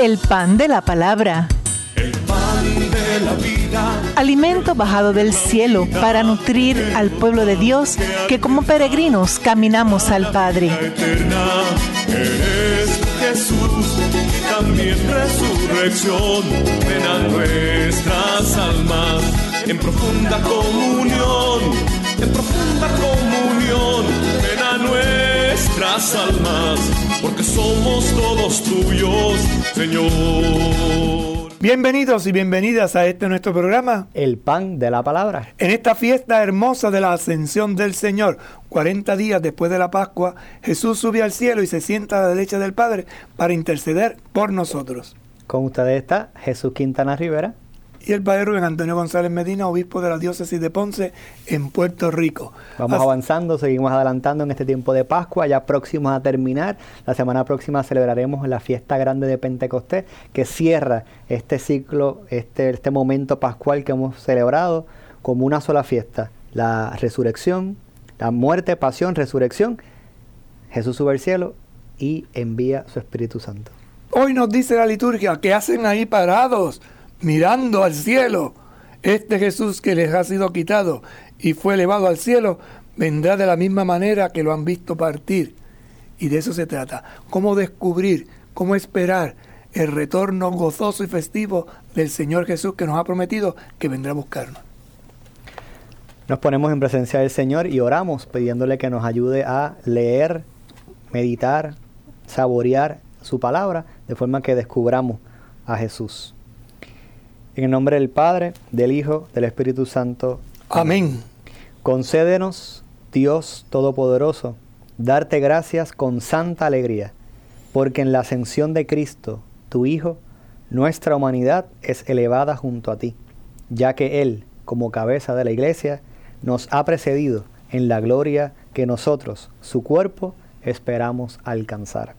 El pan de la palabra. El pan de la vida. Alimento bajado del cielo para nutrir al pueblo de Dios que como peregrinos caminamos al Padre. Eres Jesús, también resurrección. Ven a nuestras almas en profunda comunión, en profunda comunión. Ven a nuestras almas, porque somos todos tuyos, Señor. Bienvenidos y bienvenidas a este nuestro programa. El pan de la palabra. En esta fiesta hermosa de la ascensión del Señor, 40 días después de la Pascua, Jesús sube al cielo y se sienta a la derecha del Padre para interceder por nosotros. Con ustedes está Jesús Quintana Rivera. Y el Padre Rubén Antonio González Medina, obispo de la diócesis de Ponce en Puerto Rico. Vamos Así- avanzando, seguimos adelantando en este tiempo de Pascua, ya próximos a terminar. La semana próxima celebraremos la fiesta grande de Pentecostés, que cierra este ciclo, este, este momento pascual que hemos celebrado como una sola fiesta. La resurrección, la muerte, pasión, resurrección. Jesús sube al cielo y envía su Espíritu Santo. Hoy nos dice la liturgia que hacen ahí parados, mirando al cielo. Este Jesús que les ha sido quitado y fue elevado al cielo, vendrá de la misma manera que lo han visto partir. Y de eso se trata. Cómo descubrir, cómo esperar el retorno gozoso y festivo del Señor Jesús que nos ha prometido que vendrá a buscarnos. Nos ponemos en presencia del Señor y oramos pidiéndole que nos ayude a leer, meditar, saborear su palabra, de forma que descubramos a Jesús. En el nombre del Padre, del Hijo, del Espíritu Santo. Amén. Concédenos, Dios Todopoderoso, darte gracias con santa alegría, porque en la ascensión de Cristo, tu Hijo, nuestra humanidad es elevada junto a ti, ya que Él, como cabeza de la Iglesia, nos ha precedido en la gloria que nosotros, su cuerpo, esperamos alcanzar.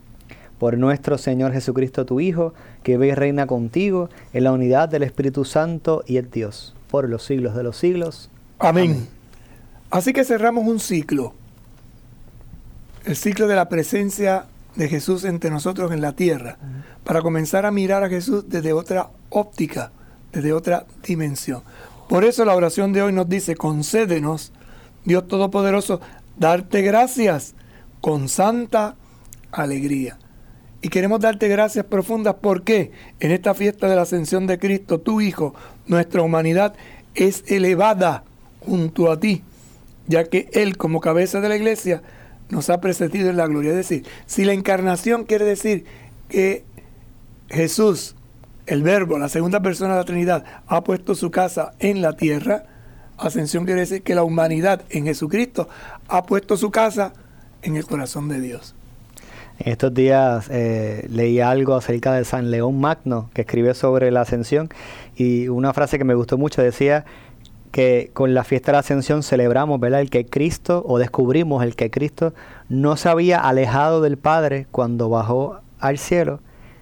Por nuestro Señor Jesucristo, tu Hijo, que ve y reina contigo en la unidad del Espíritu Santo y el Dios, por los siglos de los siglos. Amén. Así que cerramos un ciclo. El ciclo de la presencia de Jesús entre nosotros en la tierra. Para comenzar a mirar a Jesús desde otra óptica, desde otra dimensión. Por eso la oración de hoy nos dice, concédenos, Dios Todopoderoso, darte gracias con santa alegría. Y queremos darte gracias profundas porque en esta fiesta de la ascensión de Cristo, tu Hijo, nuestra humanidad es elevada junto a ti, ya que Él como cabeza de la iglesia nos ha precedido en la gloria. Es decir, si la encarnación quiere decir que Jesús, el Verbo, la segunda persona de la Trinidad, ha puesto su casa en la tierra, ascensión quiere decir que la humanidad en Jesucristo ha puesto su casa en el corazón de Dios. Estos días eh, leí algo acerca de San León Magno, que escribe sobre la ascensión, y una frase que me gustó mucho decía que con la fiesta de la ascensión celebramos, ¿verdad? El que Cristo, o descubrimos el que Cristo no se había alejado del Padre cuando bajó al cielo,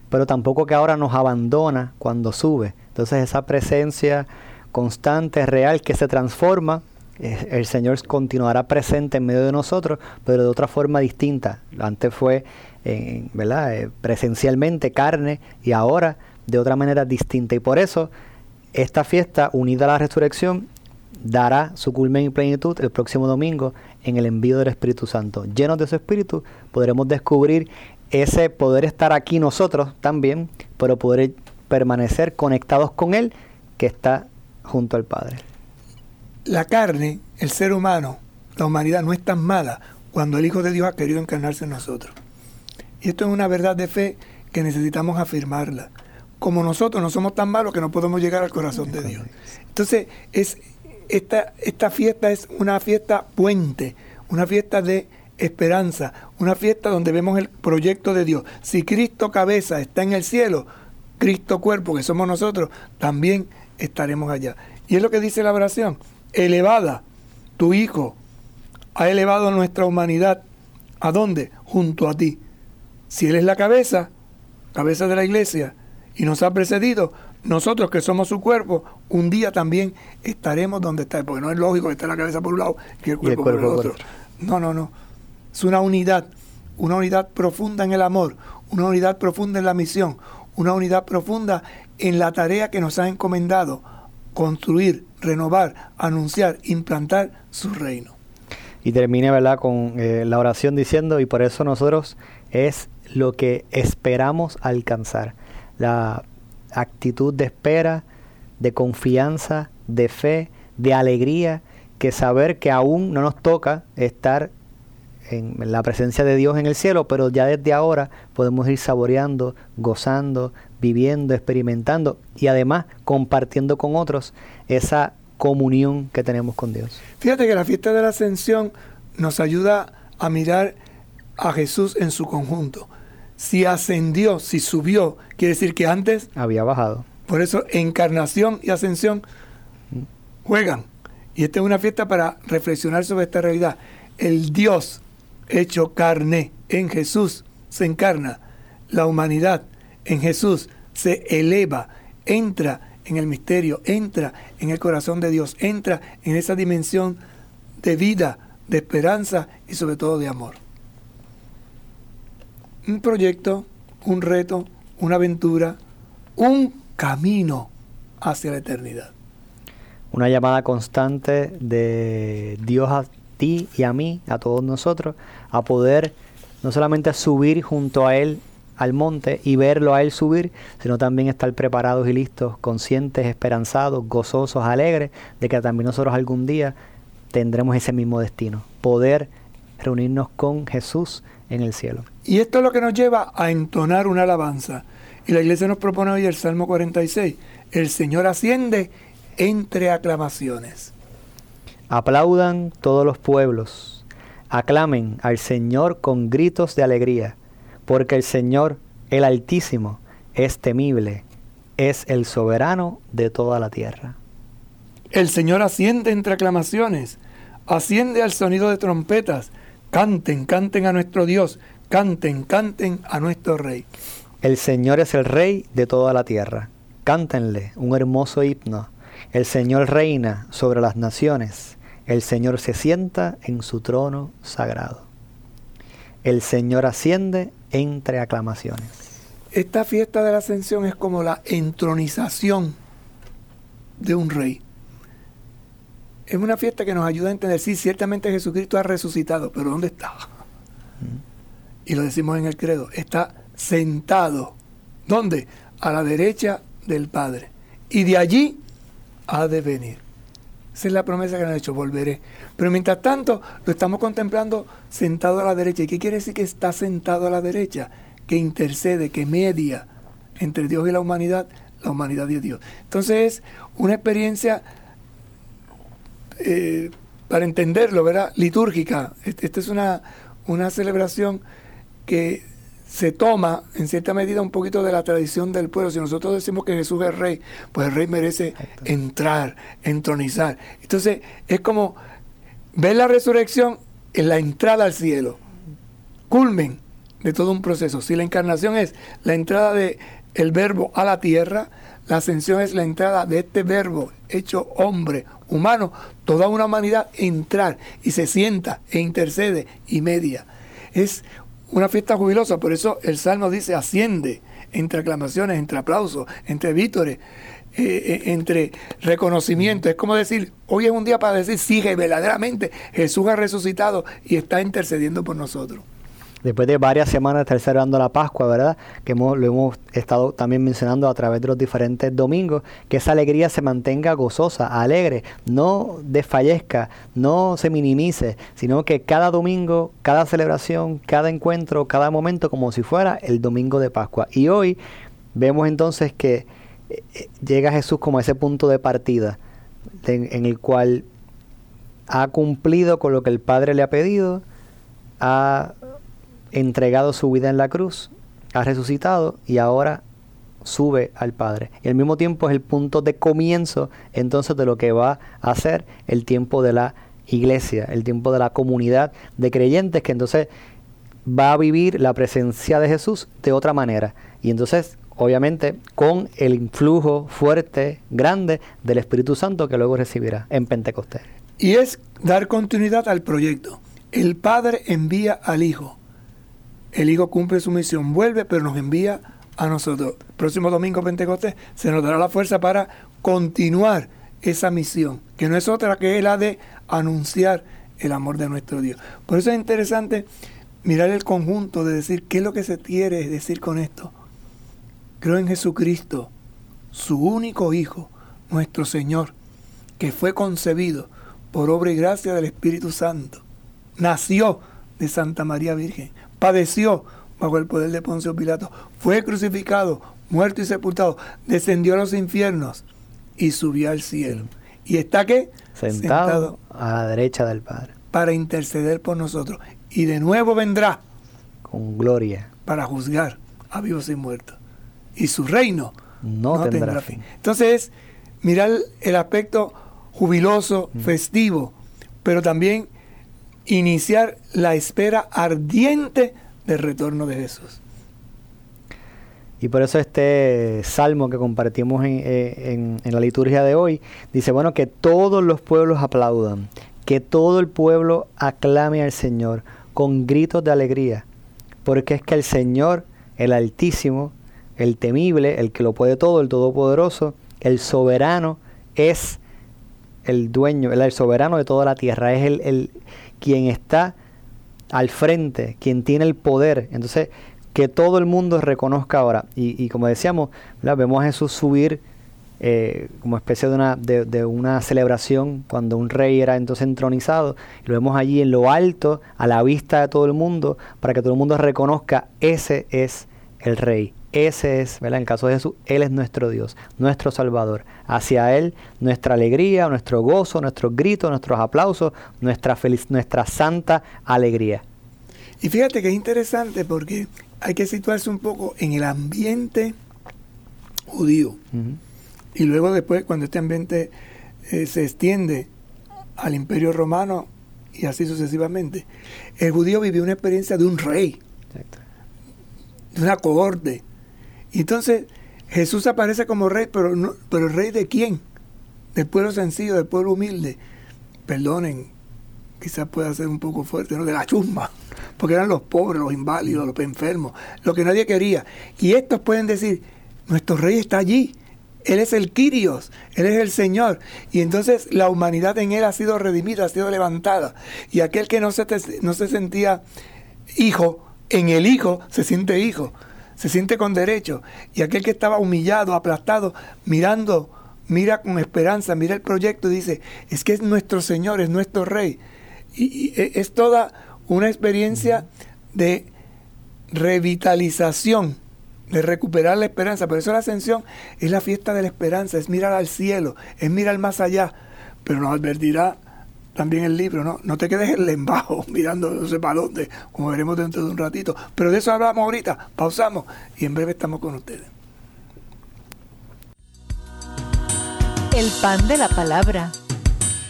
pero tampoco que ahora nos abandona cuando sube. Entonces esa presencia constante, real, que se transforma, el Señor continuará presente en medio de nosotros, pero de otra forma distinta. Antes fue eh, ¿verdad? Eh, presencialmente, carne, y ahora de otra manera distinta. Y por eso esta fiesta, unida a la resurrección, dará su culmen y plenitud el próximo domingo en el envío del Espíritu Santo. Llenos de su Espíritu, podremos descubrir ese poder estar aquí nosotros también, pero poder permanecer conectados con Él que está junto al Padre. La carne, el ser humano, la humanidad no es tan mala cuando el Hijo de Dios ha querido encarnarse en nosotros. Y esto es una verdad de fe que necesitamos afirmarla. Como nosotros no somos tan malos que no podemos llegar al corazón de Dios. Entonces, es, esta, esta fiesta es una fiesta puente, una fiesta de esperanza, una fiesta donde vemos el proyecto de Dios. Si Cristo cabeza está en el cielo, Cristo cuerpo, que somos nosotros, también estaremos allá. Y es lo que dice la oración, elevada, tu Hijo ha elevado nuestra humanidad. ¿A dónde? Junto a ti. Si Él es la cabeza, cabeza de la iglesia, y nos ha precedido, nosotros que somos su cuerpo, un día también estaremos donde está, porque no es lógico que esté la cabeza por un lado y el cuerpo, cuerpo por el por otro. No, no, no. Es una unidad, una unidad profunda en el amor, una unidad profunda en la misión, una unidad profunda en la tarea que nos ha encomendado, construir, renovar, anunciar, implantar su reino. Y termine ¿verdad? con eh, la oración diciendo, y por eso nosotros es lo que esperamos alcanzar. La actitud de espera, de confianza, de fe, de alegría, que saber que aún no nos toca estar en la presencia de Dios en el cielo, pero ya desde ahora podemos ir saboreando, gozando, viviendo, experimentando y además compartiendo con otros esa comunión que tenemos con Dios. Fíjate que la fiesta de la ascensión nos ayuda a mirar a Jesús en su conjunto. Si ascendió, si subió, quiere decir que antes había bajado. Por eso encarnación y ascensión juegan. Y esta es una fiesta para reflexionar sobre esta realidad. El Dios hecho carne en Jesús se encarna. La humanidad en Jesús se eleva, entra en el misterio, entra en el corazón de Dios, entra en esa dimensión de vida, de esperanza y sobre todo de amor. Un proyecto, un reto, una aventura, un camino hacia la eternidad. Una llamada constante de Dios a ti y a mí, a todos nosotros, a poder no solamente subir junto a Él al monte y verlo a Él subir, sino también estar preparados y listos, conscientes, esperanzados, gozosos, alegres de que también nosotros algún día tendremos ese mismo destino, poder reunirnos con Jesús en el cielo. Y esto es lo que nos lleva a entonar una alabanza. Y la iglesia nos propone hoy el Salmo 46. El Señor asciende entre aclamaciones. Aplaudan todos los pueblos, aclamen al Señor con gritos de alegría, porque el Señor, el Altísimo, es temible, es el soberano de toda la tierra. El Señor asciende entre aclamaciones, asciende al sonido de trompetas. Canten, canten a nuestro Dios, canten, canten a nuestro Rey. El Señor es el Rey de toda la tierra. Cántenle un hermoso himno. El Señor reina sobre las naciones. El Señor se sienta en su trono sagrado. El Señor asciende entre aclamaciones. Esta fiesta de la ascensión es como la entronización de un rey. Es una fiesta que nos ayuda a entender, sí, ciertamente Jesucristo ha resucitado, pero ¿dónde está? Y lo decimos en el credo, está sentado. ¿Dónde? A la derecha del Padre. Y de allí ha de venir. Esa es la promesa que nos ha hecho, volveré. Pero mientras tanto, lo estamos contemplando sentado a la derecha. ¿Y qué quiere decir que está sentado a la derecha? Que intercede, que media entre Dios y la humanidad, la humanidad y Dios. Entonces es una experiencia, eh, para entenderlo, ¿verdad? Litúrgica. Esta es una, una celebración que se toma en cierta medida un poquito de la tradición del pueblo. Si nosotros decimos que Jesús es rey, pues el rey merece entrar, entronizar. Entonces es como ver la resurrección en la entrada al cielo, culmen de todo un proceso. Si la encarnación es la entrada de el verbo a la tierra, la ascensión es la entrada de este verbo hecho hombre, humano, toda una humanidad entrar y se sienta e intercede y media. Es una fiesta jubilosa, por eso el Salmo dice asciende entre aclamaciones, entre aplausos, entre vítores, eh, eh, entre reconocimiento. Es como decir, hoy es un día para decir, sigue verdaderamente, Jesús ha resucitado y está intercediendo por nosotros después de varias semanas de estar celebrando la Pascua, ¿verdad? Que hemos, lo hemos estado también mencionando a través de los diferentes domingos, que esa alegría se mantenga gozosa, alegre, no desfallezca, no se minimice, sino que cada domingo, cada celebración, cada encuentro, cada momento, como si fuera el domingo de Pascua. Y hoy vemos entonces que eh, llega Jesús como a ese punto de partida, en el cual ha cumplido con lo que el Padre le ha pedido, ha entregado su vida en la cruz, ha resucitado y ahora sube al Padre. Y al mismo tiempo es el punto de comienzo entonces de lo que va a ser el tiempo de la iglesia, el tiempo de la comunidad de creyentes que entonces va a vivir la presencia de Jesús de otra manera. Y entonces, obviamente, con el influjo fuerte, grande del Espíritu Santo que luego recibirá en Pentecostés. Y es dar continuidad al proyecto. El Padre envía al Hijo el Hijo cumple su misión, vuelve, pero nos envía a nosotros. Próximo domingo Pentecostés se nos dará la fuerza para continuar esa misión, que no es otra que la de anunciar el amor de nuestro Dios. Por eso es interesante mirar el conjunto de decir qué es lo que se quiere decir con esto. Creo en Jesucristo, su único Hijo, nuestro Señor, que fue concebido por obra y gracia del Espíritu Santo. Nació de Santa María Virgen, padeció bajo el poder de Poncio Pilato, fue crucificado, muerto y sepultado, descendió a los infiernos y subió al cielo. ¿Y está qué? Sentado, a la derecha del Padre. Para interceder por nosotros. Y de nuevo vendrá. Con gloria. Para juzgar a vivos y muertos. Y su reino no, tendrá, fin. Entonces, mirar el aspecto jubiloso, mm. festivo, pero también iniciar la espera ardiente del retorno de Jesús. Y por eso este salmo que compartimos eh, en, en, la liturgia de hoy dice, bueno, que todos los pueblos aplaudan, que todo el pueblo aclame al Señor con gritos de alegría, porque es que el Señor, el Altísimo, el temible, el que lo puede todo, el Todopoderoso, el soberano, es el dueño, el, soberano de toda la tierra, es el, el quien está al frente, quien tiene el poder. Entonces, que todo el mundo reconozca ahora. Y, como decíamos, vemos a Jesús subir eh, como especie de una, de, una celebración cuando un rey era entonces entronizado. lo vemos allí en lo alto, a la vista de todo el mundo, para que todo el mundo reconozca, ese es el rey. Ese es, ¿verdad? En el caso de Jesús, Él es nuestro Dios, nuestro Salvador. Hacia Él nuestra alegría, nuestro gozo, nuestros gritos, nuestros aplausos, nuestra, feliz, nuestra santa alegría. Y fíjate que es interesante porque hay que situarse un poco en el ambiente judío. Y luego después, cuando este ambiente eh, se extiende al imperio romano y así sucesivamente, el judío vivió una experiencia de un rey, de una cohorte. Entonces Jesús aparece como rey, pero, no, pero rey de quién? Del pueblo sencillo, del pueblo humilde. Perdonen, quizás pueda ser un poco fuerte, ¿no? De la chusma porque eran los pobres, los inválidos, los enfermos, lo que nadie quería. Y estos pueden decir, nuestro rey está allí, él es el Kyrios, Él es el Señor. Y entonces la humanidad en Él ha sido redimida, ha sido levantada. Y aquel que no se, no se sentía hijo, en el Hijo se siente hijo, se siente con derecho. Y aquel que estaba humillado, aplastado, mirando, mira con esperanza, mira el proyecto y dice, es que es nuestro Señor, es nuestro Rey. y es toda una experiencia de revitalización, de recuperar la esperanza. Por eso la ascensión es la fiesta de la esperanza, es mirar al cielo, es mirar más allá. Pero nos advertirá también el libro, ¿no? No te quedes en el embajo mirando no sé para dónde, como veremos dentro de un ratito. Pero de eso hablamos ahorita, pausamos y en breve estamos con ustedes. El pan de la palabra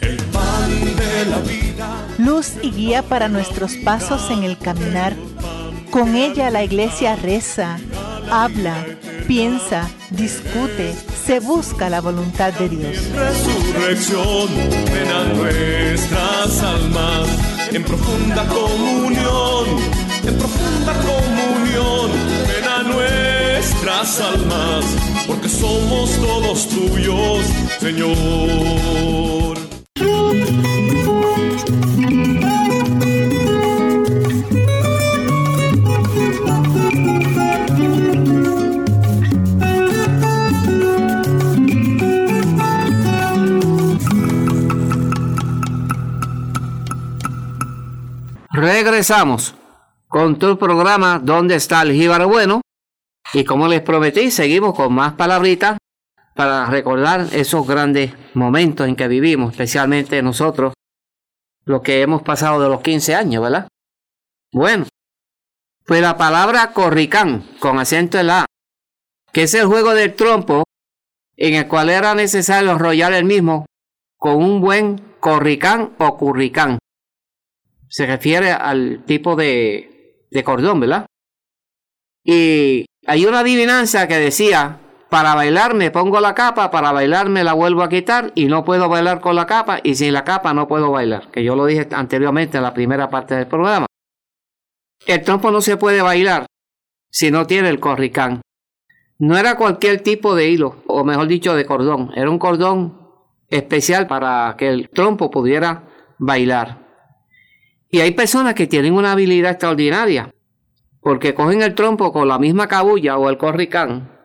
el pan de la vida. Luz y guía para nuestros pasos en el caminar. Con ella la iglesia reza, habla, piensa, discute, se busca la voluntad de Dios. Resurrección, ven a nuestras almas en profunda comunión, en profunda comunión, ven a nuestras almas, porque somos todos tuyos, Señor. Regresamos con tu programa ¿Dónde está el jíbaro bueno? Y como les prometí, seguimos con más palabritas para recordar esos grandes momentos en que vivimos, especialmente nosotros, lo que hemos pasado de los 15 años, ¿verdad? Bueno, pues la palabra corricán, con acento en la A, que es el juego del trompo, en el cual era necesario enrollar el mismo con un buen corricán o curricán. Se refiere al tipo de, de cordón, ¿verdad? Y hay una adivinanza que decía para bailar me pongo la capa, para bailar me la vuelvo a quitar y no puedo bailar con la capa y sin la capa no puedo bailar, que yo lo dije anteriormente en la primera parte del programa. El trompo no se puede bailar si no tiene el corricán. no era cualquier tipo de hilo, o mejor dicho, de cordón. Era un cordón especial para que el trompo pudiera bailar. Y hay personas que tienen una habilidad extraordinaria, porque cogen el trompo con la misma cabulla o el corricán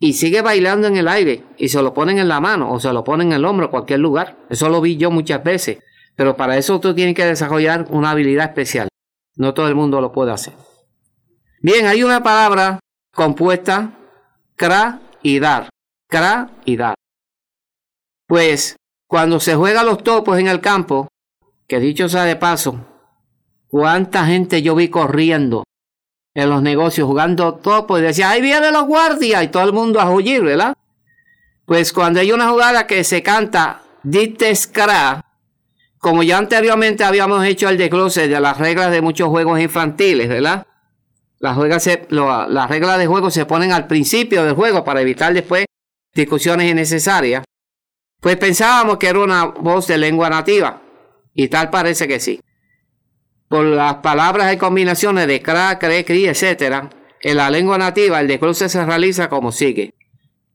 y sigue bailando en el aire y se lo ponen en la mano o se lo ponen en el hombro, cualquier lugar. Eso lo vi yo muchas veces. Pero para eso tú tienes que desarrollar una habilidad especial. No todo el mundo lo puede hacer. Bien, hay una palabra compuesta, cra y dar. Cra y dar. Pues cuando se juega los topos en el campo, que dicho sea de paso, cuánta gente yo vi corriendo en los negocios jugando topos y decía, ahí vienen los guardias y todo el mundo a huir, ¿verdad? Pues cuando hay una jugada que se canta Ditescra, como ya anteriormente habíamos hecho el desglose de las reglas de muchos juegos infantiles, ¿verdad? Las reglas de juego se ponen al principio del juego para evitar después discusiones innecesarias. Pues pensábamos que era una voz de lengua nativa, y tal parece que sí. Por las palabras y combinaciones de cra, cre, cri, etc., en la lengua nativa el desglose se realiza como sigue.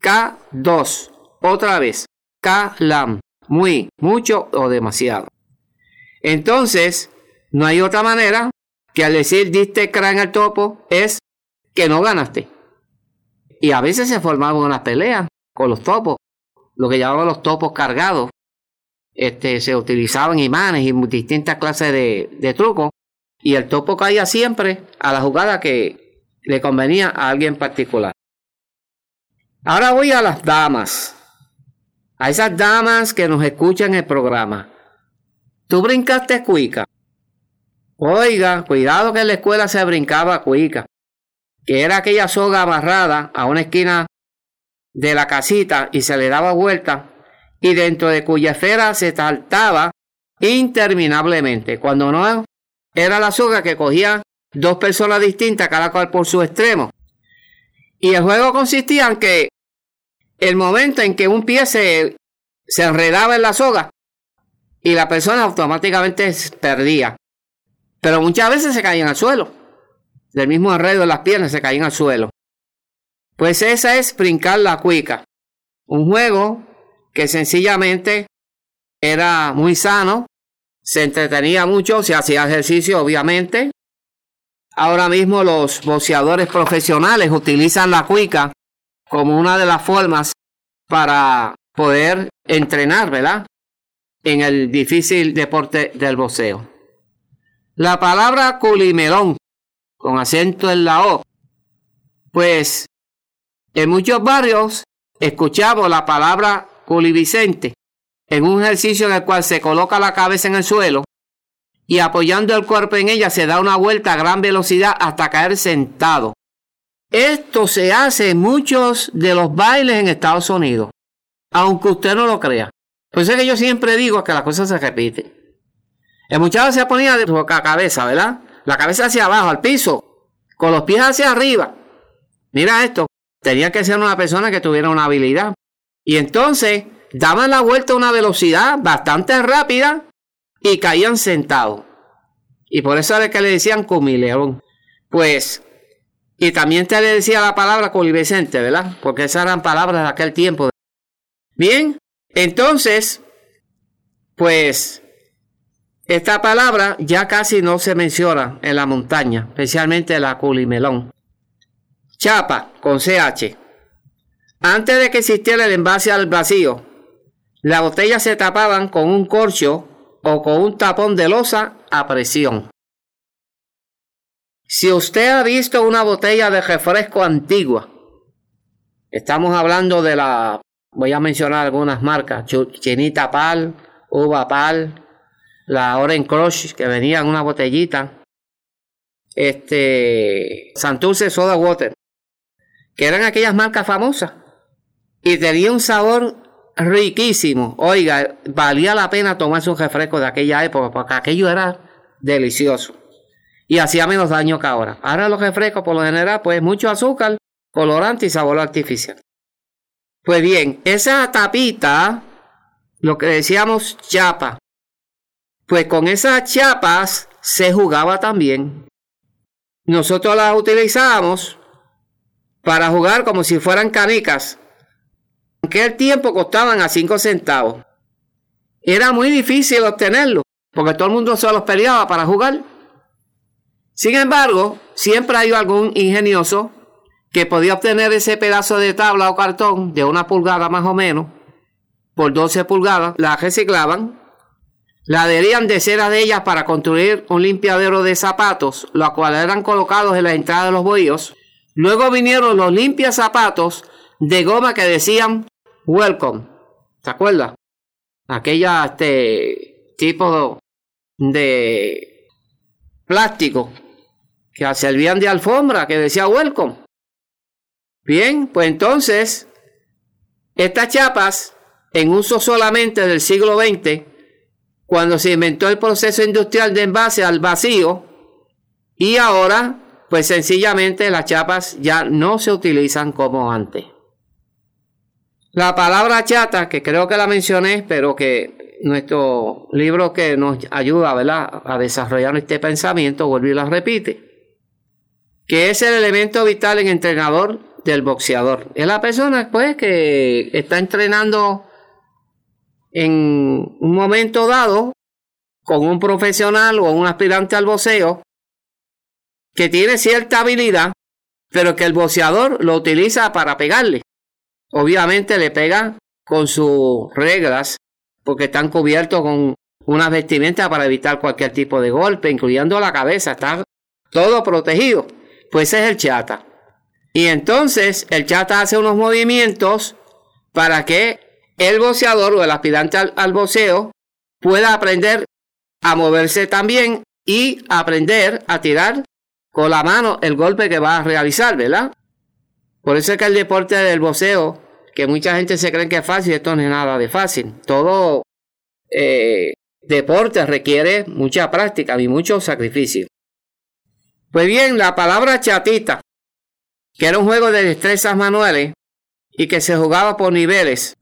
K2, otra vez. K, lam, muy, mucho o demasiado. Entonces, no hay otra manera que al decir diste cra en el topo es que no ganaste. Y a veces se formaban unas peleas con los topos, lo que llamaban los topos cargados. Este, se utilizaban imanes y distintas clases de, de trucos. Y el topo caía siempre a la jugada que le convenía a alguien particular. Ahora voy a las damas. A esas damas que nos escuchan el programa. Tú brincaste cuica. Oiga, cuidado que en la escuela se brincaba cuica. Que era aquella soga amarrada a una esquina de la casita y se le daba vuelta y dentro de cuya esfera se saltaba interminablemente. Cuando no era la soga que cogía dos personas distintas, cada cual por su extremo. Y el juego consistía en que el momento en que un pie se, se enredaba en la soga, y la persona automáticamente perdía. Pero muchas veces se caían al suelo. Del mismo enredo de las piernas se caían al suelo. Pues esa es brincar la cuica. Un juego que sencillamente era muy sano, se entretenía mucho, se hacía ejercicio obviamente. Ahora mismo los boxeadores profesionales utilizan la cuica como una de las formas para poder entrenar, ¿verdad? en el difícil deporte del boxeo. La palabra culimelón, con acento en la O, pues en muchos barrios escuchamos la palabra culivicente en un ejercicio en el cual se coloca la cabeza en el suelo y apoyando el cuerpo en ella se da una vuelta a gran velocidad hasta caer sentado. Esto se hace en muchos de los bailes en Estados Unidos, aunque usted no lo crea. Pues es que yo siempre digo que la cosa se repite. El muchacho se ponía de su cabeza, ¿verdad? La cabeza hacia abajo, al piso, con los pies hacia arriba. Mira esto, tenía que ser una persona que tuviera una habilidad. Y entonces daban la vuelta a una velocidad bastante rápida y caían sentados. Y por eso era que le decían cumileón. Pues, y también te le decía la palabra colivescente, ¿verdad? Porque esas eran palabras de aquel tiempo. Bien, entonces, pues, esta palabra ya casi no se menciona en la montaña, especialmente la culimelón. Chapa, con CH. Antes de que existiera el envase al vacío, las botellas se tapaban con un corcho o con un tapón de losa a presión. Si usted ha visto una botella de refresco antigua, estamos hablando de la Voy a mencionar algunas marcas. Chinita Pal, Uva Pal, la Orange Crush que venía en una botellita. Este, Santurce Soda Water, que eran aquellas marcas famosas. Y tenía un sabor riquísimo. Oiga, valía la pena tomarse un refresco de aquella época, porque aquello era delicioso. Y hacía menos daño que ahora. Ahora los refrescos, por lo general, pues mucho azúcar, colorante y sabor artificial. Pues bien, esa tapita, lo que decíamos chapa, pues con esas chapas se jugaba también. Nosotros las utilizábamos para jugar como si fueran canicas. En aquel tiempo costaban a 5 centavos. Era muy difícil obtenerlo, porque todo el mundo se los peleaba para jugar. Sin embargo, siempre hay algún ingenioso que podía obtener ese pedazo de tabla o cartón de una pulgada más o menos, por 12 pulgadas, la reciclaban, la adherían de cera de ellas para construir un limpiadero de zapatos, los cuales eran colocados en la entrada de los bohíos. Luego vinieron los limpias zapatos de goma que decían welcome. ¿Se acuerda? Aquella este tipo de plástico que servían de alfombra que decía welcome. Bien, pues entonces, estas chapas en uso solamente del siglo XX, cuando se inventó el proceso industrial de envase al vacío, y ahora, pues sencillamente las chapas ya no se utilizan como antes. La palabra chata, que creo que la mencioné, pero que nuestro libro que nos ayuda ¿verdad? a desarrollar este pensamiento, vuelve y la repite, que es el elemento vital en entrenador del boxeador. Es la persona pues que está entrenando en un momento dado con un profesional o un aspirante al boxeo que tiene cierta habilidad, pero que el boxeador lo utiliza para pegarle. Obviamente le pega con sus reglas, porque están cubiertos con una vestimenta para evitar cualquier tipo de golpe, incluyendo la cabeza, está todo protegido. Pues es el chata. Y entonces el chata hace unos movimientos para que el boxeador o el aspirante al, al boxeo pueda aprender a moverse también y aprender a tirar con la mano el golpe que va a realizar, ¿verdad? Por eso es que el deporte del boxeo, que mucha gente se cree que es fácil, esto no es nada de fácil. Todo eh, deporte requiere mucha práctica y mucho sacrificio. Pues bien, la palabra chatita que era un juego de destrezas manuales y que se jugaba por niveles.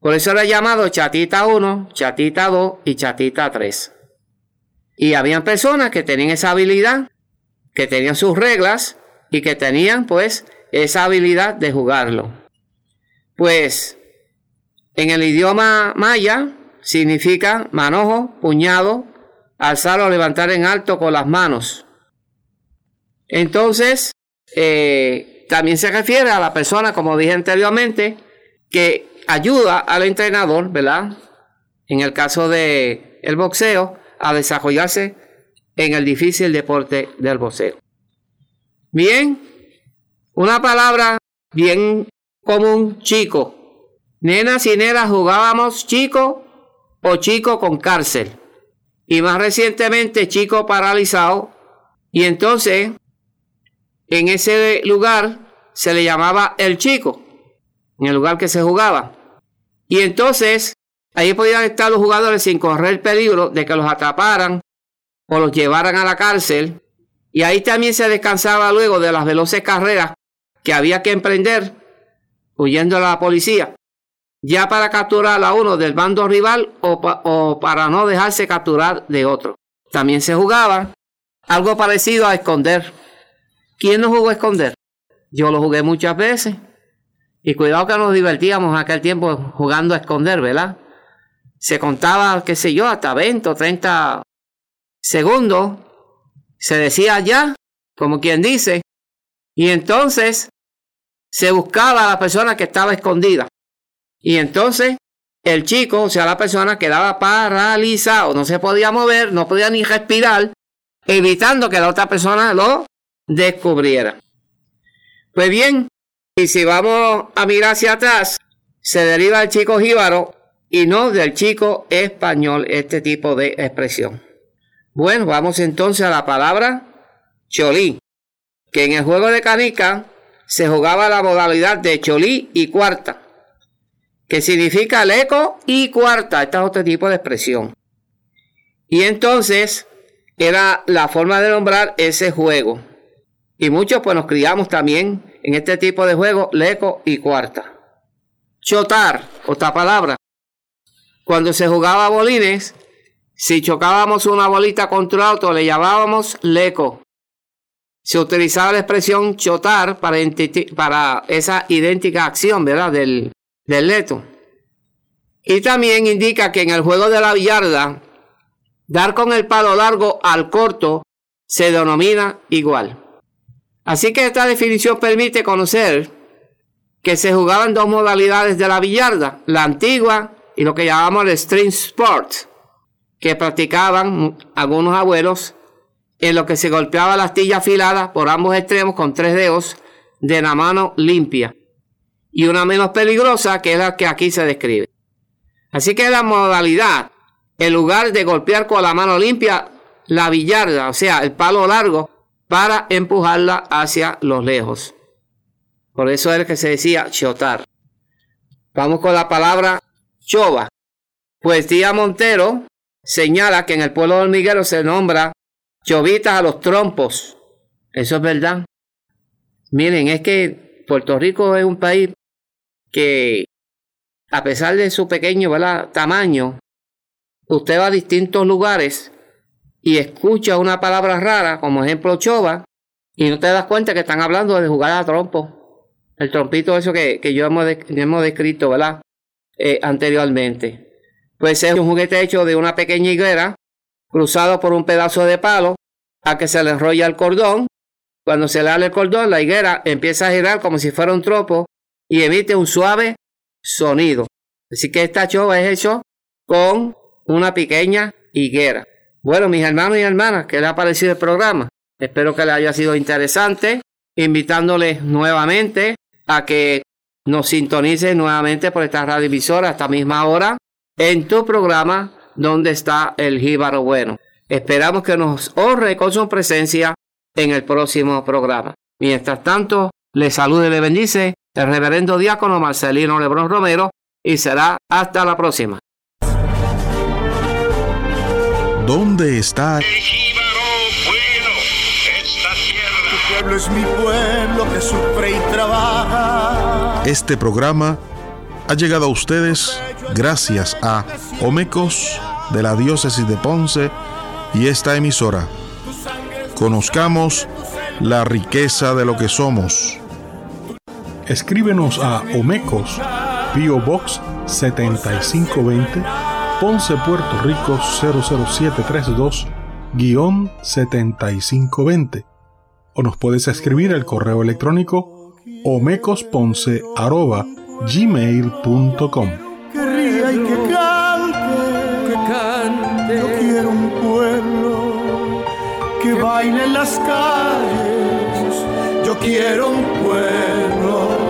Por eso era llamado Chatita 1, Chatita 2 y Chatita 3. Y habían personas que tenían esa habilidad, que tenían sus reglas y que tenían pues esa habilidad de jugarlo. Pues en el idioma maya significa manojo, puñado, alzar o levantar en alto con las manos. Entonces, eh, también se refiere a la persona, como dije anteriormente, que ayuda al entrenador, ¿verdad? En el caso de el boxeo, a desarrollarse en el difícil deporte del boxeo. Bien, una palabra bien común, chico. Nenas y nenas jugábamos chico o chico con cárcel. Y más recientemente chico paralizado. Y entonces en ese lugar se le llamaba el chico, en el lugar que se jugaba. Y entonces ahí podían estar los jugadores sin correr peligro de que los atraparan o los llevaran a la cárcel. Y ahí también se descansaba luego de las veloces carreras que había que emprender huyendo a la policía, ya para capturar a uno del bando rival o, para no dejarse capturar de otro. También se jugaba algo parecido a esconder ¿Quién no jugó a esconder? Yo lo jugué muchas veces. Y cuidado que nos divertíamos aquel tiempo jugando a esconder, ¿verdad? Se contaba, qué sé yo, hasta 20 o 30 segundos. Se decía ya, como quien dice. Y entonces se buscaba a la persona que estaba escondida. Y entonces el chico, o sea, la persona quedaba paralizado, no se podía mover, no podía ni respirar, evitando que la otra persona lo descubriera. Pues bien, y si vamos a mirar hacia atrás, se deriva del chico jíbaro y no del chico español este tipo de expresión. Bueno, vamos entonces a la palabra cholí, que en el juego de canica se jugaba la modalidad de cholí y cuarta, que significa leco y cuarta. Este es otro tipo de expresión. Y entonces era la forma de nombrar ese juego. Y muchos pues nos criamos también en este tipo de juego, leco y cuarta. Chotar, otra palabra. Cuando se jugaba bolines, si chocábamos una bolita contra otro, le llamábamos leco. Se utilizaba la expresión chotar para, esa idéntica acción, ¿verdad? Del, del leto. Y también indica que en el juego de la billarda, dar con el palo largo al corto se denomina igual. Así que esta definición permite conocer que se jugaban dos modalidades de la billarda, la antigua y lo que llamamos el string sport, que practicaban algunos abuelos en lo que se golpeaba la astilla afilada por ambos extremos con tres dedos de la mano limpia y una menos peligrosa que es la que aquí se describe. Así que la modalidad, en lugar de golpear con la mano limpia la billarda, o sea, el palo largo, para empujarla hacia los lejos. Por eso es que se decía chotar. Vamos con la palabra chova. Pues Tía Montero señala que en el pueblo hormiguero se nombra chovitas a los trompos. Eso es verdad. Miren, es que Puerto Rico es un país que, a pesar de su pequeño tamaño, usted va a distintos lugares y escucha una palabra rara, como ejemplo chova, y no te das cuenta que están hablando de jugar a trompo. El trompito, eso que, que yo hemos, hemos descrito, ¿verdad? Eh, anteriormente. Pues es un juguete hecho de una pequeña higuera, cruzado por un pedazo de palo, a que se le enrolla el cordón. Cuando se le da el cordón, la higuera empieza a girar como si fuera un tropo y emite un suave sonido. Así que esta chova es hecho con una pequeña higuera. Bueno, mis hermanos y hermanas, ¿qué les ha parecido el programa? Espero que les haya sido interesante, invitándoles nuevamente a que nos sintonicen nuevamente por esta radio emisora a esta misma hora en tu programa donde está el jíbaro bueno. Esperamos que nos honre con su presencia en el próximo programa. Mientras tanto, les saluda y le bendice el reverendo diácono Marcelino Lebrón Romero y será hasta la próxima. ¿Dónde está? Este programa ha llegado a ustedes gracias a Omecos de la diócesis de Ponce y esta emisora. Conozcamos la riqueza de lo que somos. Escríbenos a Omecos, Pio Box 7520 Ponce, Puerto Rico 00732-7520 o nos puedes escribir el correo electrónico omecosponce@gmail.com. Que que baile en las calles. Yo quiero un pueblo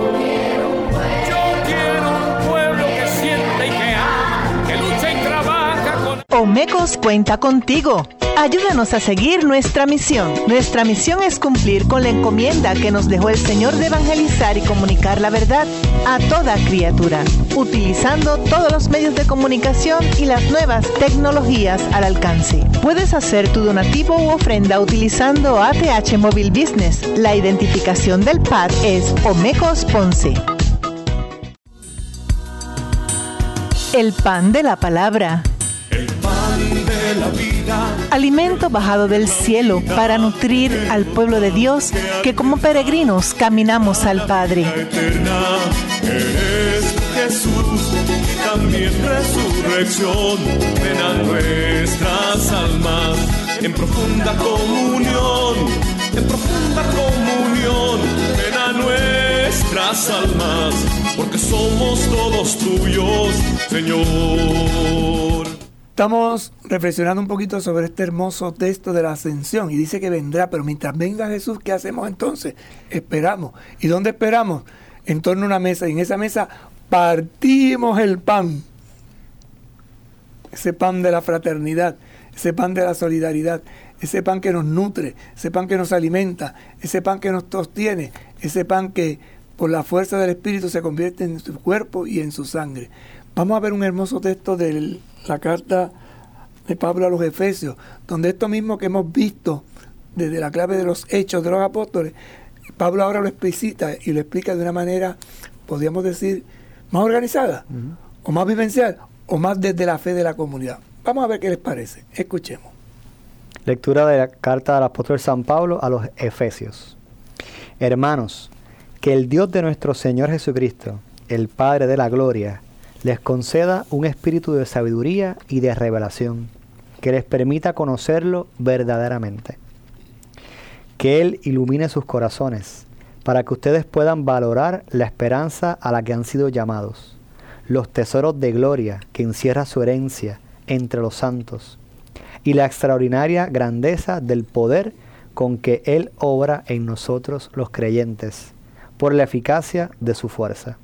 Omecos cuenta contigo. Ayúdanos a seguir nuestra misión. Nuestra misión es cumplir con la encomienda que nos dejó el Señor de evangelizar y comunicar la verdad a toda criatura, utilizando todos los medios de comunicación y las nuevas tecnologías al alcance. Puedes hacer tu donativo u ofrenda utilizando ATH Mobile Business. La identificación del PAD es Omecos Ponce. El pan de la palabra Alimento bajado del cielo para nutrir al pueblo de Dios que como peregrinos caminamos al Padre. Eres Jesús también resurrección. Ven a nuestras almas en profunda comunión, en profunda comunión. Ven a nuestras almas porque somos todos tuyos, Señor. Estamos reflexionando un poquito sobre este hermoso texto de la ascensión y dice que vendrá, pero mientras venga Jesús, ¿qué hacemos entonces? Esperamos. ¿Y dónde esperamos? En torno a una mesa y en esa mesa partimos el pan. Ese pan de la fraternidad, ese pan de la solidaridad, ese pan que nos nutre, ese pan que nos alimenta, ese pan que nos sostiene, ese pan que por la fuerza del Espíritu se convierte en su cuerpo y en su sangre. Vamos a ver un hermoso texto de la carta de Pablo a los Efesios, donde esto mismo que hemos visto desde la clave de los hechos de los apóstoles, Pablo ahora lo explicita y lo explica de una manera, podríamos decir, más organizada, o más vivencial, o más desde la fe de la comunidad. Vamos a ver qué les parece. Escuchemos. Lectura de la carta del apóstol San Pablo a los Efesios. Hermanos, que el Dios de nuestro Señor Jesucristo, el Padre de la Gloria, les conceda un espíritu de sabiduría y de revelación, que les permita conocerlo verdaderamente. Que Él ilumine sus corazones, para que ustedes puedan valorar la esperanza a la que han sido llamados, los tesoros de gloria que encierra su herencia entre los santos, y la extraordinaria grandeza del poder con que Él obra en nosotros los creyentes, por la eficacia de su fuerza.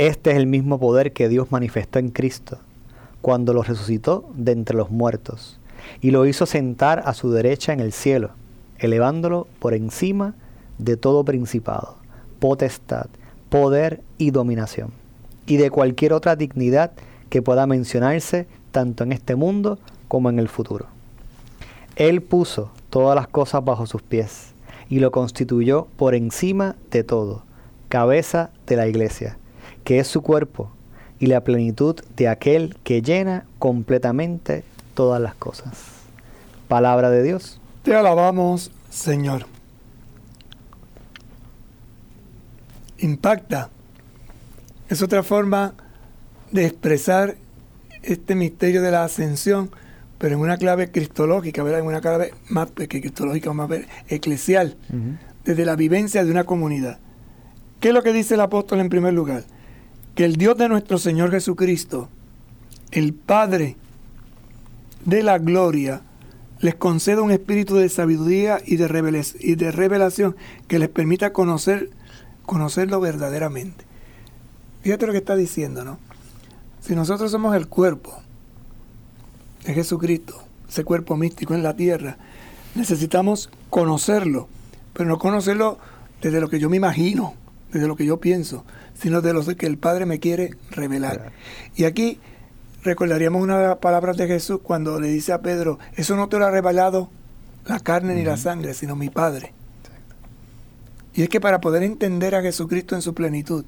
Este es el mismo poder que Dios manifestó en Cristo, cuando lo resucitó de entre los muertos, y lo hizo sentar a su derecha en el cielo, elevándolo por encima de todo principado, potestad, poder y dominación, y de cualquier otra dignidad que pueda mencionarse tanto en este mundo como en el futuro. Él puso todas las cosas bajo sus pies y lo constituyó por encima de todo, cabeza de la iglesia, que es su cuerpo y la plenitud de aquel que llena completamente todas las cosas. Palabra de Dios. Te alabamos, Señor. Impacta. Es otra forma de expresar este misterio de la ascensión, pero en una clave cristológica, ¿verdad? en una clave más que cristológica, más eclesial, desde la vivencia de una comunidad. ¿Qué es lo que dice el apóstol en primer lugar? Que el Dios de nuestro Señor Jesucristo, el Padre de la gloria, les conceda un espíritu de sabiduría y de, revelación que les permita conocer, conocerlo verdaderamente. Fíjate lo que está diciendo, ¿no? Si nosotros somos el cuerpo de Jesucristo, ese cuerpo místico en la tierra, necesitamos conocerlo, pero no conocerlo desde lo que yo me imagino, desde lo que yo pienso, sino de lo que el Padre me quiere revelar. Y aquí recordaríamos una de las palabras de Jesús cuando le dice a Pedro, eso no te lo ha revelado la carne ni la sangre, sino mi Padre. Y es que para poder entender a Jesucristo en su plenitud,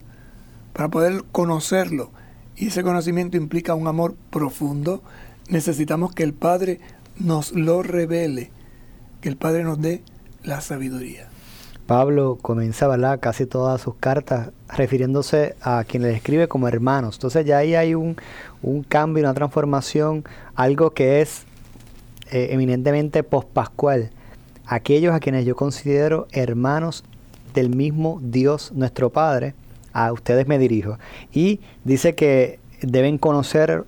para poder conocerlo, y ese conocimiento implica un amor profundo, necesitamos que el Padre nos lo revele, que el Padre nos dé la sabiduría. Pablo comienza casi todas sus cartas refiriéndose a quien le escribe como hermanos. Entonces ya ahí hay un, cambio, una transformación, algo que es eh, eminentemente pospascual. Aquellos a quienes yo considero hermanos del mismo Dios nuestro Padre, a ustedes me dirijo. Y dice que deben conocer,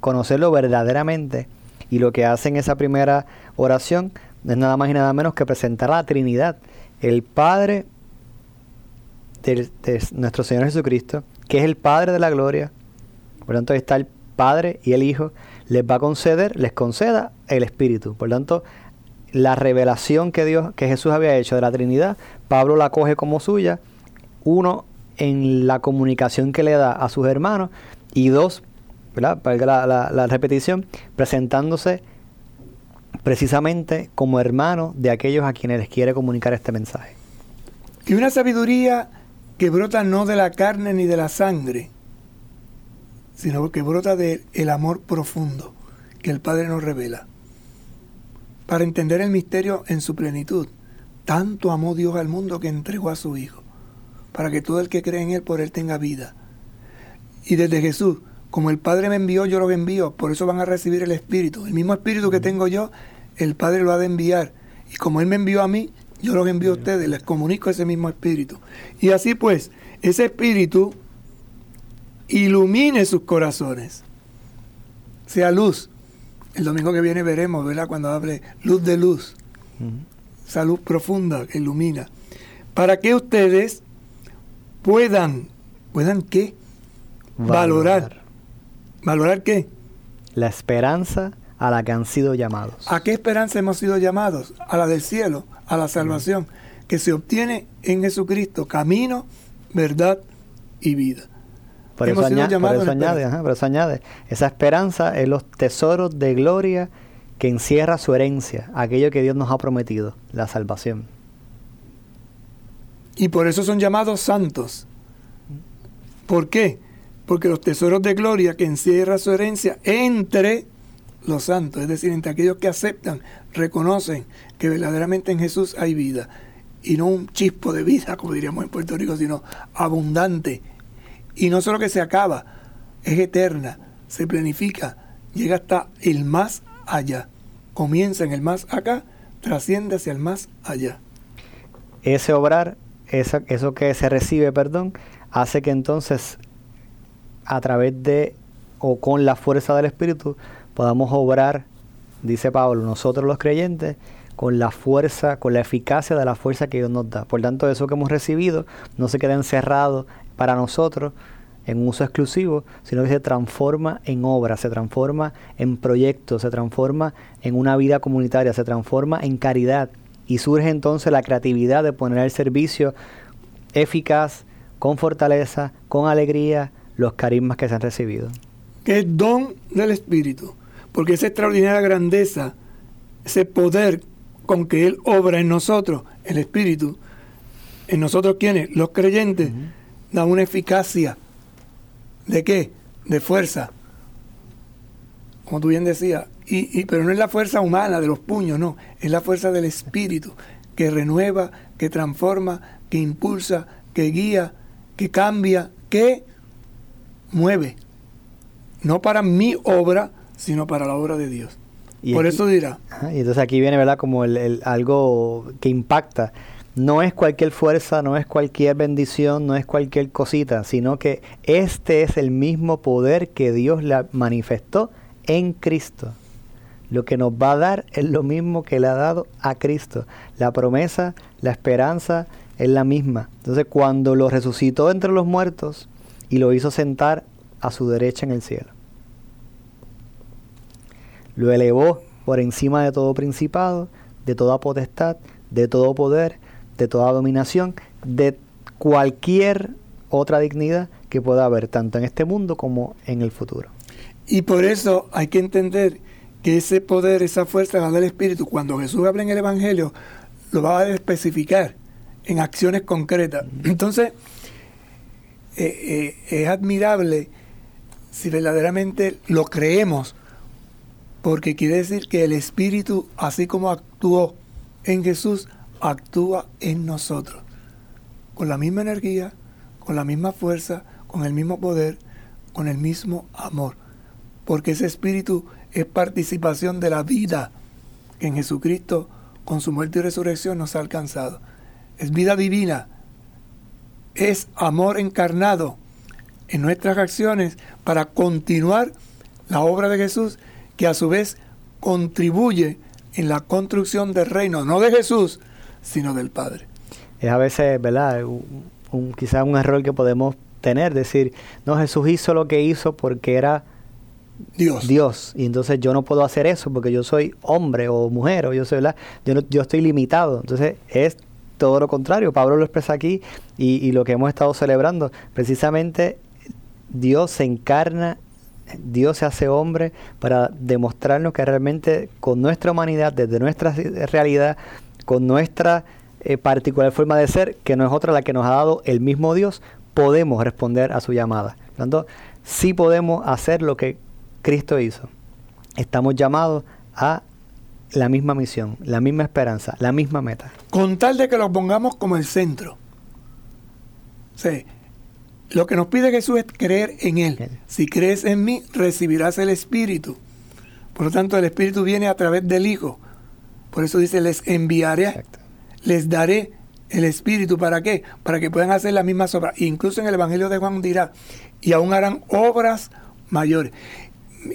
conocerlo verdaderamente. Y lo que hace en esa primera oración es nada más y nada menos que presentar a la Trinidad, el Padre de, nuestro Señor Jesucristo, que es el Padre de la gloria. Por lo tanto, está el Padre y el Hijo. Les va a conceder, les conceda el Espíritu. Por lo tanto, la revelación que Dios, que Jesús había hecho de la Trinidad, Pablo la coge como suya. Uno, en la comunicación que le da a sus hermanos y dos, ¿verdad? Para la, la, repetición, presentándose precisamente como hermano de aquellos a quienes les quiere comunicar este mensaje. Y una sabiduría que brota no de la carne ni de la sangre, sino que brota del el amor profundo que el Padre nos revela. Para entender el misterio en su plenitud, tanto amó Dios al mundo que entregó a su Hijo para que todo el que cree en Él por Él tenga vida. Y desde Jesús, como el Padre me envió, yo lo envío, por eso van a recibir el Espíritu. El mismo Espíritu que tengo yo, el Padre lo ha de enviar. Y como Él me envió a mí, yo los envío a ustedes, les comunico ese mismo Espíritu. Y así pues, ese Espíritu ilumine sus corazones, sea luz. El domingo que viene veremos, ¿verdad? Cuando hable luz de luz, esa luz profunda que ilumina. Para que ustedes puedan, ¿puedan qué? Valorar. ¿Valorar qué? La esperanza a la que han sido llamados. ¿A qué esperanza hemos sido llamados? A la del cielo, a la salvación, que se obtiene en Jesucristo, camino, verdad y vida. Por eso, añade, por eso añade, por eso añade, esa esperanza es los tesoros de gloria que encierra su herencia, aquello que Dios nos ha prometido, la salvación. Y por eso son llamados santos. ¿Por qué? Porque los tesoros de gloria que encierra su herencia entre los santos, es decir, entre aquellos que aceptan, reconocen que verdaderamente en Jesús hay vida, y no un chispo de vida, como diríamos en Puerto Rico, sino abundante. Y no solo que se acaba, es eterna, se planifica, llega hasta el más allá. Comienza en el más acá, trasciende hacia el más allá. Ese obrar, eso, eso que se recibe, perdón, hace que entonces a través de o con la fuerza del Espíritu podamos obrar, dice Pablo, nosotros los creyentes, con la fuerza, con la eficacia de la fuerza que Dios nos da. Por tanto, eso que hemos recibido no se queda encerrado para nosotros en uso exclusivo, sino que se transforma en obra, se transforma en proyecto, se transforma en una vida comunitaria, se transforma en caridad. Y surge entonces la creatividad de poner al servicio eficaz, con fortaleza, con alegría, los carismas que se han recibido. Que es don del Espíritu, porque esa extraordinaria grandeza, ese poder con que Él obra en nosotros, el Espíritu, en nosotros quienes, los creyentes, da una eficacia. ¿De qué? De fuerza. Como tú bien decías. Y, pero no es la fuerza humana de los puños, no. Es la fuerza del Espíritu que renueva, que transforma, que impulsa, que guía, que cambia, que mueve. No para mi obra, sino para la obra de Dios. Por eso dirá. y entonces aquí viene, ¿verdad? Como el, algo que impacta. No es cualquier fuerza, no es cualquier bendición, no es cualquier cosita, sino que este es el mismo poder que Dios le manifestó en Cristo. Lo que nos va a dar es lo mismo que le ha dado a Cristo. La promesa, la esperanza es la misma. Entonces cuando lo resucitó entre los muertos y lo hizo sentar a su derecha en el cielo lo elevó por encima de todo principado, de toda potestad, de todo poder, de toda dominación, de cualquier otra dignidad que pueda haber, tanto en este mundo como en el futuro. Y por eso hay que entender que ese poder, esa fuerza la del Espíritu, cuando Jesús habla en el Evangelio, lo va a especificar en acciones concretas. Entonces, eh, eh, es admirable si verdaderamente lo creemos porque quiere decir que el Espíritu, así como actuó en Jesús, actúa en nosotros, con la misma energía, con la misma fuerza, con el mismo poder, con el mismo amor, porque ese Espíritu es participación de la vida que en Jesucristo, con su muerte y resurrección, nos ha alcanzado. Es vida divina, es amor encarnado en nuestras acciones para continuar la obra de Jesús que a su vez contribuye en la construcción del reino, no de Jesús, sino del Padre. Es a veces, ¿verdad? Un, quizás un error que podemos tener, decir, no, Jesús hizo lo que hizo porque era Dios. Dios. Y entonces yo no puedo hacer eso porque yo soy hombre o mujer o yo soy, ¿verdad? Yo, yo estoy limitado. Entonces es todo lo contrario. Pablo lo expresa aquí y, lo que hemos estado celebrando. Precisamente Dios se encarna Dios se hace hombre para demostrarnos que realmente con nuestra humanidad, desde nuestra realidad, con nuestra eh, particular forma de ser, que no es otra la que nos ha dado el mismo Dios, podemos responder a su llamada. Por tanto, sí podemos hacer lo que Cristo hizo. Estamos llamados a la misma misión, la misma esperanza, la misma meta. Con tal de que lo pongamos como el centro. Sí, lo que nos pide Jesús es creer en Él. Si crees en mí, recibirás el Espíritu. Por lo tanto, el Espíritu viene a través del Hijo. Por eso dice, les enviaré, les daré el Espíritu. ¿Para qué? Para que puedan hacer las mismas obras. Incluso en el Evangelio de Juan dirá, y aún harán obras mayores.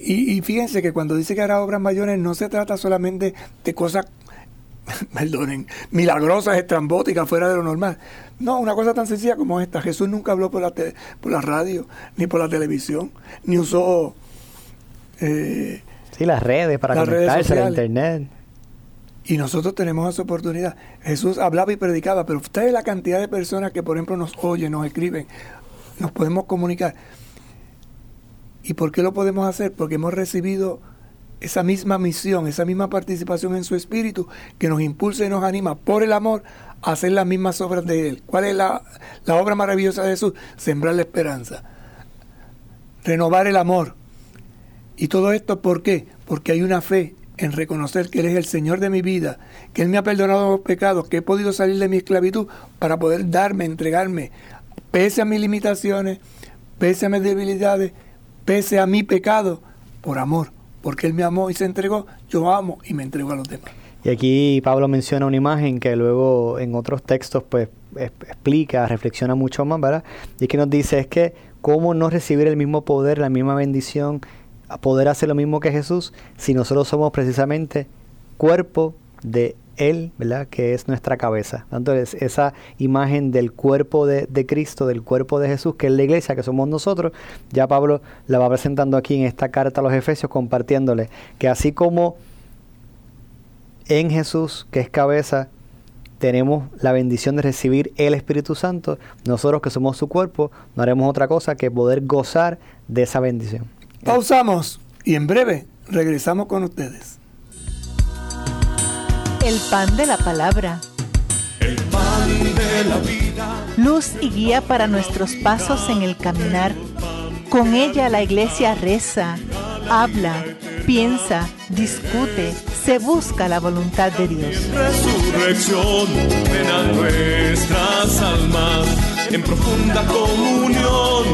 Y, y fíjense que cuando dice que hará obras mayores, no se trata solamente de cosas perdonen, milagrosas, estrambóticas, fuera de lo normal. No, una cosa tan sencilla como esta. Jesús nunca habló por la, por la radio, ni por la televisión, ni usó... Eh, sí, las redes para conectarse, la internet. Y nosotros tenemos esa oportunidad. Jesús hablaba y predicaba, pero ustedes la cantidad de personas que, por ejemplo, nos oyen, nos escriben, nos podemos comunicar. ¿Y por qué lo podemos hacer? Porque hemos recibido esa misma misión, esa misma participación en su espíritu que nos impulsa y nos anima por el amor a hacer las mismas obras de Él. ¿Cuál es la, obra maravillosa de Jesús? Sembrar la esperanza, renovar el amor. ¿Y todo esto por qué? porque hay una fe en reconocer que Él es el Señor de mi vida, que Él me ha perdonado los pecados, que he podido salir de mi esclavitud para poder darme, entregarme, pese a mis limitaciones, pese a mis debilidades, pese a mi pecado, por amor, porque Él me amó y se entregó, yo amo y me entrego a los demás. Y aquí Pablo menciona una imagen que luego en otros textos pues explica, reflexiona mucho más, ¿verdad? Y que nos dice es que cómo no recibir el mismo poder, la misma bendición, poder hacer lo mismo que Jesús, si nosotros somos precisamente cuerpo de Él, ¿verdad? Que es nuestra cabeza. Entonces, esa imagen del cuerpo de, de, Cristo, del cuerpo de Jesús, que es la iglesia, que somos nosotros, ya Pablo la va presentando aquí en esta carta a los Efesios, compartiéndole que así como en Jesús, que es cabeza, tenemos la bendición de recibir el Espíritu Santo, nosotros que somos su cuerpo, no haremos otra cosa que poder gozar de esa bendición. Pausamos y en breve regresamos con ustedes. El pan de la palabra. El pan de la vida. Luz y guía para nuestros pasos en el caminar. Con ella la iglesia reza, habla, piensa, discute, se busca la voluntad de Dios. Resurrección, ven a nuestras almas en profunda comunión,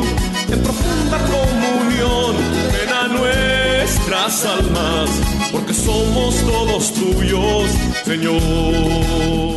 en profunda comunión, nuestras almas, porque somos todos tuyos, Señor.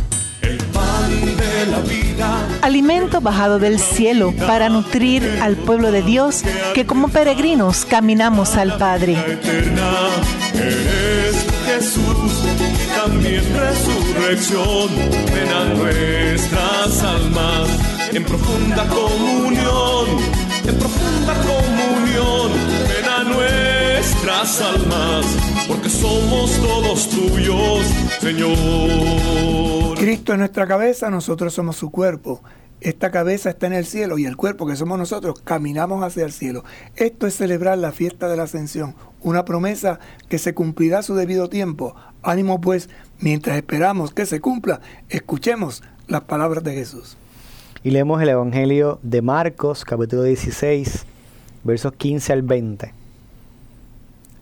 Alimento bajado del cielo para nutrir al pueblo de Dios que como peregrinos caminamos al Padre. Eres Jesús también resurrección. Ven a nuestras almas en profunda comunión, en profunda comunión. Ven a nuestras almas porque somos todos tuyos, Señor. Cristo es nuestra cabeza, nosotros somos su cuerpo. Esta cabeza está en el cielo y el cuerpo que somos nosotros caminamos hacia el cielo. Esto es celebrar la fiesta de la ascensión, una promesa que se cumplirá a su debido tiempo. Ánimo pues, mientras esperamos que se cumpla, escuchemos las palabras de Jesús. Y leemos el Evangelio de Marcos, capítulo 16, versos 15 al 20.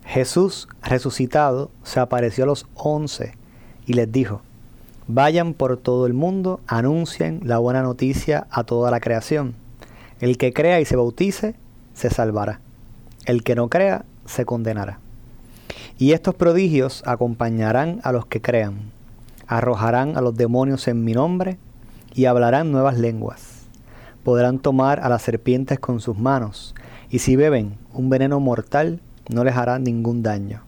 Jesús resucitado se apareció a los once y les dijo, Vayan por todo el mundo, anuncien la buena noticia a toda la creación. El que crea y se bautice, se salvará. El que no crea, se condenará. Y estos prodigios acompañarán a los que crean. Arrojarán a los demonios en mi nombre y hablarán nuevas lenguas. Podrán tomar a las serpientes con sus manos, y si beben un veneno mortal, no les hará ningún daño.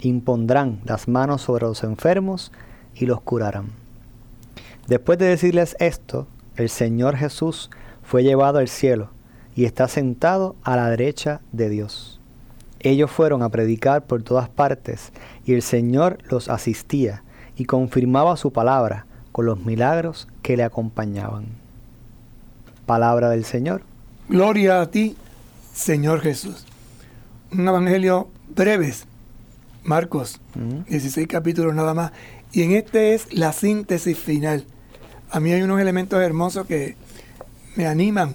Impondrán las manos sobre los enfermos y los curarán. Después de decirles esto, el Señor Jesús fue llevado al cielo y está sentado a la derecha de Dios. Ellos fueron a predicar por todas partes y el Señor los asistía y confirmaba su palabra con los milagros que le acompañaban. Palabra del Señor. Gloria a ti, Señor Jesús. Un evangelio breves, Marcos, 16 capítulos nada más. Y en este es la síntesis final. A mí hay unos elementos hermosos que me animan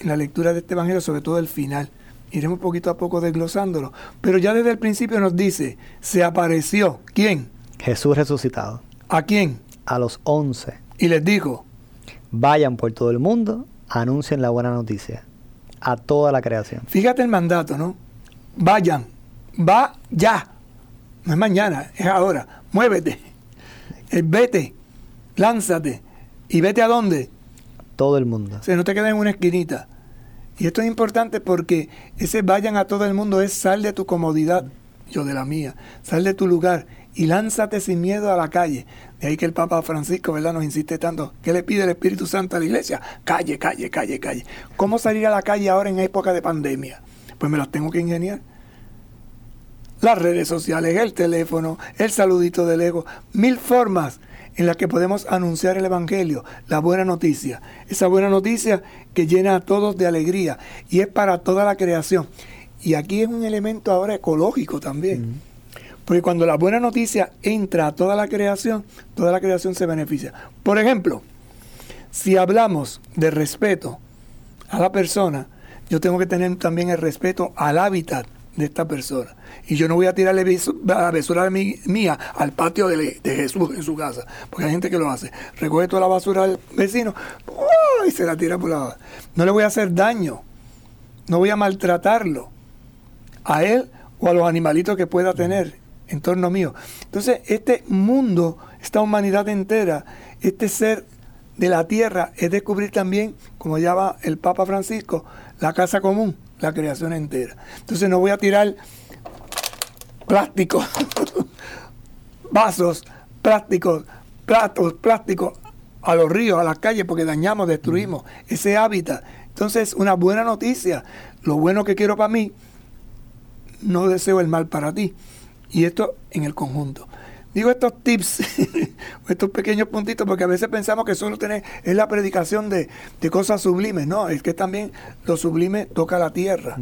en la lectura de este evangelio, sobre todo el final. Iremos poquito a poco desglosándolo. Pero ya desde el principio nos dice, se apareció. ¿Quién? Jesús resucitado. ¿A quién? A los once. Y les dijo, Vayan por todo el mundo, anuncien la buena noticia a toda la creación. fíjate el mandato, ¿no? Vayan, va ya. No es mañana, es ahora. Muévete. Eh, vete, lánzate. ¿Y vete a dónde? Todo el mundo. O sea, no te quedes en una esquinita. Y esto es importante porque ese vayan a todo el mundo es sal de tu comodidad, yo de la mía, sal de tu lugar y lánzate sin miedo a la calle. De ahí que el Papa Francisco, ¿verdad?, nos insiste tanto. ¿Qué le pide el Espíritu Santo a la iglesia? Calle, calle, calle, calle. ¿Cómo salir a la calle ahora en época de pandemia? Pues me las tengo que ingeniar. Las redes sociales, el teléfono, el saludito del ego, mil formas en las que podemos anunciar el Evangelio, la buena noticia. Esa buena noticia que llena a todos de alegría y es para toda la creación. Y aquí es un elemento ahora ecológico también. Porque cuando la buena noticia entra a toda la creación, toda la creación se beneficia. Por ejemplo, si hablamos de respeto a la persona, yo tengo que tener también el respeto al hábitat de esta persona. Y yo no voy a tirarle la basura mía al patio de, Jesús en su casa, porque hay gente que lo hace. Recoge toda la basura del vecino y se la tira por la... No le voy a hacer daño, no voy a maltratarlo a él o a los animalitos que pueda tener en torno mío. Entonces, este mundo, esta humanidad entera, este ser de la tierra, es descubrir también, como llama el Papa Francisco, la casa común, la creación entera. Entonces, no voy a tirar plásticos, vasos, plásticos, platos, plásticos a los ríos, a las calles, porque dañamos, destruimos ese hábitat. Entonces, una buena noticia. Lo bueno que quiero para mí, no deseo el mal para ti. Y esto en el conjunto. Digo estos tips, estos pequeños puntitos, porque a veces pensamos que solo tener, es la predicación de, cosas sublimes. No, es que también lo sublime toca la tierra.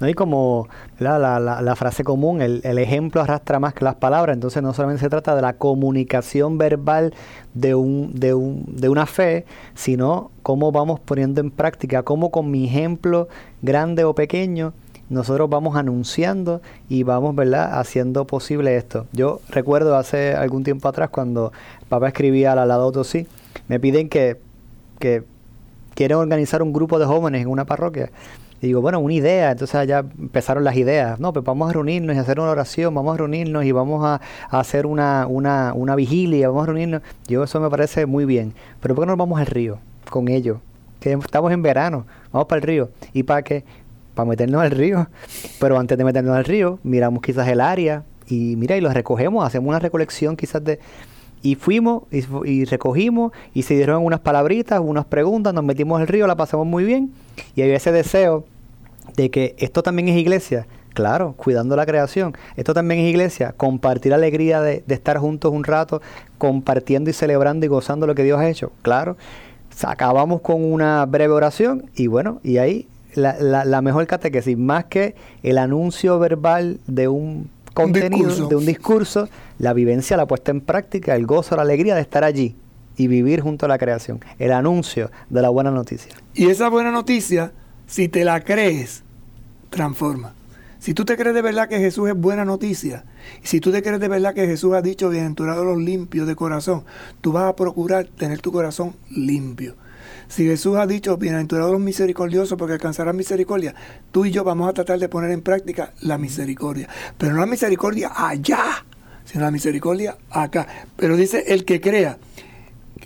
No hay como la, la, frase común, el, el, ejemplo arrastra más que las palabras, entonces no solamente se trata de la comunicación verbal de, un, de, un, de una fe, sino cómo vamos poniendo en práctica, cómo con mi ejemplo grande o pequeño, nosotros vamos anunciando y vamos, ¿verdad?, haciendo posible esto. Yo recuerdo hace algún tiempo atrás cuando papá escribía a la sí, me piden que, que quieren organizar un grupo de jóvenes en una parroquia. Digo, bueno, una idea, entonces allá empezaron las ideas. No, pues vamos a reunirnos y hacer una oración, vamos a reunirnos y vamos a, hacer una, una, una vigilia, vamos a reunirnos. Yo eso me parece muy bien. Pero ¿por qué no vamos al río con ellos? Que estamos en verano, vamos para el río. ¿Y para qué? Para meternos al río. Pero antes de meternos al río, miramos quizás el área y mira, y los recogemos, hacemos una recolección quizás de... Y fuimos y, recogimos y se dieron unas palabritas, unas preguntas, nos metimos al río, la pasamos muy bien y había ese deseo de que esto también es iglesia, claro, cuidando la creación. Esto también es iglesia, compartir la alegría de, de, estar juntos un rato, compartiendo y celebrando y gozando lo que Dios ha hecho, claro. Acabamos con una breve oración y bueno, y ahí la, la, mejor catequesis, más que el anuncio verbal de un contenido, de un discurso, la vivencia, la puesta en práctica, el gozo, la alegría de estar allí y vivir junto a la creación, el anuncio de la buena noticia. Y esa buena noticia, si te la crees, transforma. Si tú te crees de verdad que Jesús es buena noticia, si tú te crees de verdad que Jesús ha dicho bienaventurados los limpios de corazón, tú vas a procurar tener tu corazón limpio. Si Jesús ha dicho, bienaventurados los misericordiosos porque alcanzarán misericordia, tú y yo vamos a tratar de poner en práctica la misericordia. Pero no la misericordia allá, sino la misericordia acá. Pero dice el que crea.